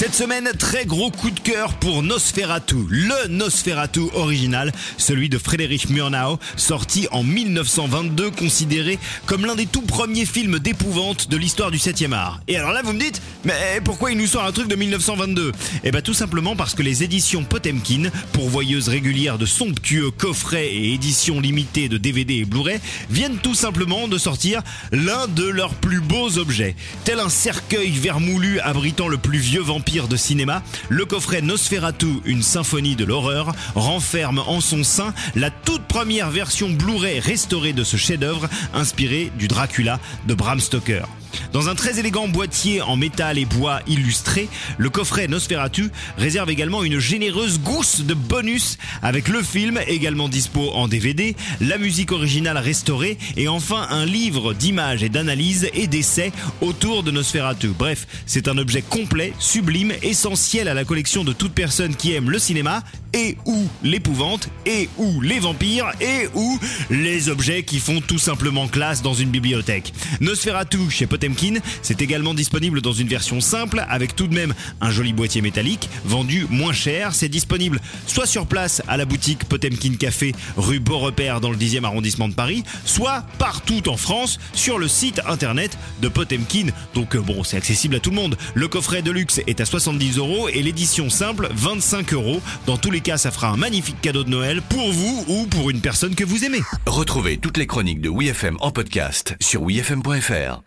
Cette semaine, très gros coup de cœur pour Nosferatu, le Nosferatu original, celui de Frédéric Murnau, sorti en 1922, considéré comme l'un des tout premiers films d'épouvante de l'histoire du 7e art. Et alors là, vous me dites, mais pourquoi il nous sort un truc de 1922 Eh ben tout simplement parce que les éditions Potemkin, pourvoyeuses régulières de somptueux coffrets et éditions limitées de DVD et Blu-ray, viennent tout simplement de sortir l'un de leurs plus beaux objets. Tel un cercueil vermoulu abritant le plus vieux vampire de cinéma, le coffret Nosferatu, une symphonie de l'horreur, renferme en son sein la toute première version Blu-ray restaurée de ce chef-d'œuvre inspiré du Dracula de Bram Stoker. Dans un très élégant boîtier en métal et bois illustré, le coffret Nosferatu réserve également une généreuse gousse de bonus avec le film également dispo en DVD, la musique originale restaurée et enfin un livre d'images et d'analyses et d'essais autour de Nosferatu. Bref, c'est un objet complet, sublime, essentiel à la collection de toute personne qui aime le cinéma et ou l'épouvante et ou les vampires et ou les objets qui font tout simplement classe dans une bibliothèque. Nosferatu chez Potemkin, c'est également disponible dans une version simple avec tout de même un joli boîtier métallique vendu moins cher. C'est disponible soit sur place à la boutique Potemkin Café rue Beaurepaire dans le 10e arrondissement de Paris, soit partout en France sur le site internet de Potemkin. Donc euh, bon, c'est accessible à tout le monde. Le coffret de luxe est à 70 euros et l'édition simple 25 euros. Dans tous les cas, ça fera un magnifique cadeau de Noël pour vous ou pour une personne que vous aimez. Retrouvez toutes les chroniques de WeFM en podcast sur wefm.fr.